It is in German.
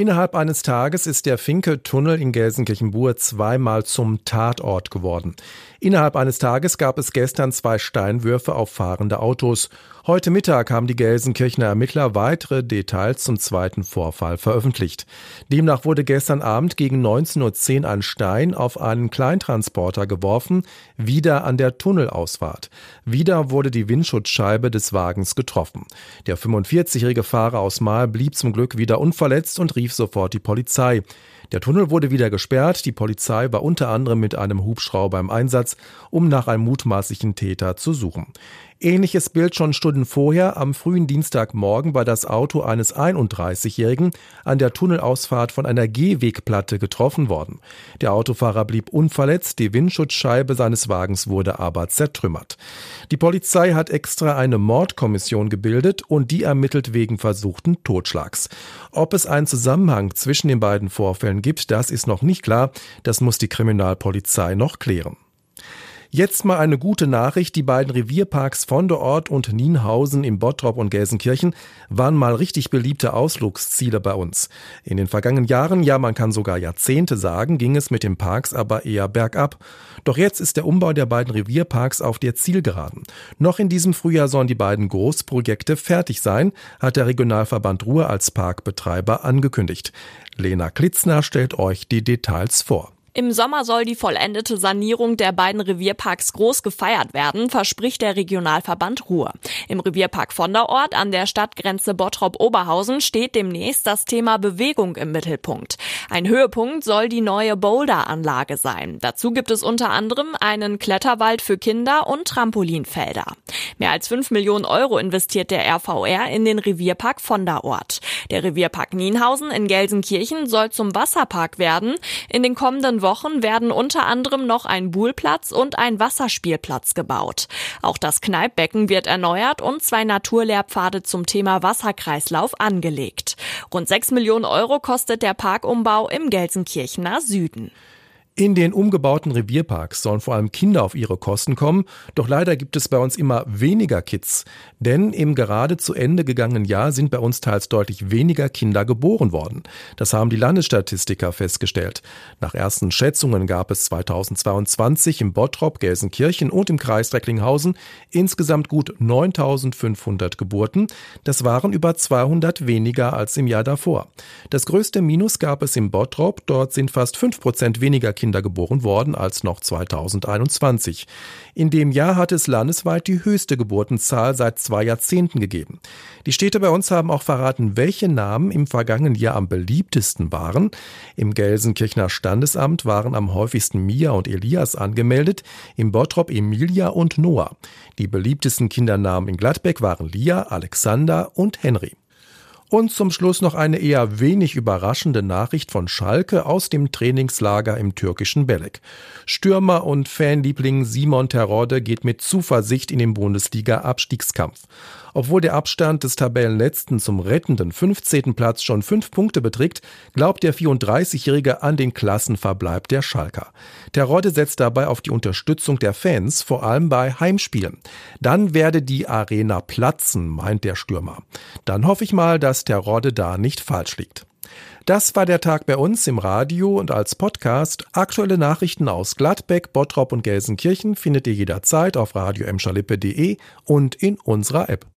Innerhalb eines Tages ist der Finke-Tunnel in Gelsenkirchen-Bur zweimal zum Tatort geworden. Innerhalb eines Tages gab es gestern zwei Steinwürfe auf fahrende Autos. Heute Mittag haben die Gelsenkirchener Ermittler weitere Details zum zweiten Vorfall veröffentlicht. Demnach wurde gestern Abend gegen 19.10 Uhr ein Stein auf einen Kleintransporter geworfen, wieder an der Tunnelausfahrt. Wieder wurde die Windschutzscheibe des Wagens getroffen. Der 45-jährige Fahrer aus Mahl blieb zum Glück wieder unverletzt und rief sofort die Polizei. Der Tunnel wurde wieder gesperrt. Die Polizei war unter anderem mit einem Hubschrauber im Einsatz, um nach einem mutmaßlichen Täter zu suchen. Ähnliches Bild schon Stunden vorher. Am frühen Dienstagmorgen war das Auto eines 31-Jährigen an der Tunnelausfahrt von einer Gehwegplatte getroffen worden. Der Autofahrer blieb unverletzt, die Windschutzscheibe seines Wagens wurde aber zertrümmert. Die Polizei hat extra eine Mordkommission gebildet und die ermittelt wegen versuchten Totschlags. Ob es einen Zusammenhang zwischen den beiden Vorfällen gibt, das ist noch nicht klar. Das muss die Kriminalpolizei noch klären. Jetzt mal eine gute Nachricht. Die beiden Revierparks von der Ort und Nienhausen im Bottrop und Gelsenkirchen waren mal richtig beliebte Ausflugsziele bei uns. In den vergangenen Jahren, ja man kann sogar Jahrzehnte sagen, ging es mit den Parks aber eher bergab. Doch jetzt ist der Umbau der beiden Revierparks auf der Zielgeraden. Noch in diesem Frühjahr sollen die beiden Großprojekte fertig sein, hat der Regionalverband Ruhr als Parkbetreiber angekündigt. Lena Klitzner stellt euch die Details vor. Im Sommer soll die vollendete Sanierung der beiden Revierparks groß gefeiert werden, verspricht der Regionalverband Ruhr. Im Revierpark Vonderort an der Stadtgrenze Bottrop-Oberhausen steht demnächst das Thema Bewegung im Mittelpunkt. Ein Höhepunkt soll die neue Boulder-Anlage sein. Dazu gibt es unter anderem einen Kletterwald für Kinder und Trampolinfelder. Mehr als fünf Millionen Euro investiert der RVR in den Revierpark Vonderort. Der Revierpark Nienhausen in Gelsenkirchen soll zum Wasserpark werden. In den kommenden Wochen werden unter anderem noch ein Buhlplatz und ein Wasserspielplatz gebaut. Auch das Kneippbecken wird erneuert und zwei Naturlehrpfade zum Thema Wasserkreislauf angelegt. Rund 6 Millionen Euro kostet der Parkumbau im Gelsenkirchener Süden. In den umgebauten Revierparks sollen vor allem Kinder auf ihre Kosten kommen, doch leider gibt es bei uns immer weniger Kids. Denn im gerade zu Ende gegangenen Jahr sind bei uns teils deutlich weniger Kinder geboren worden. Das haben die Landesstatistiker festgestellt. Nach ersten Schätzungen gab es 2022 im Bottrop, Gelsenkirchen und im Kreis Recklinghausen insgesamt gut 9500 Geburten. Das waren über 200 weniger als im Jahr davor. Das größte Minus gab es im Bottrop. Dort sind fast 5 Prozent weniger Kinder Kinder geboren worden als noch 2021. In dem Jahr hat es landesweit die höchste Geburtenzahl seit zwei Jahrzehnten gegeben. Die Städte bei uns haben auch verraten, welche Namen im vergangenen Jahr am beliebtesten waren. Im Gelsenkirchener Standesamt waren am häufigsten Mia und Elias angemeldet, im Bottrop Emilia und Noah. Die beliebtesten Kindernamen in Gladbeck waren Lia, Alexander und Henry. Und zum Schluss noch eine eher wenig überraschende Nachricht von Schalke aus dem Trainingslager im türkischen Belek. Stürmer und Fanliebling Simon Terodde geht mit Zuversicht in den Bundesliga-Abstiegskampf. Obwohl der Abstand des Tabellenletzten zum rettenden 15. Platz schon fünf Punkte beträgt, glaubt der 34-Jährige an den Klassenverbleib der Schalker. Terodde setzt dabei auf die Unterstützung der Fans, vor allem bei Heimspielen. Dann werde die Arena platzen, meint der Stürmer. Dann hoffe ich mal, dass dass der Rodde da nicht falsch liegt. Das war der Tag bei uns im Radio und als Podcast. Aktuelle Nachrichten aus Gladbeck, Bottrop und Gelsenkirchen findet ihr jederzeit auf radio und in unserer App.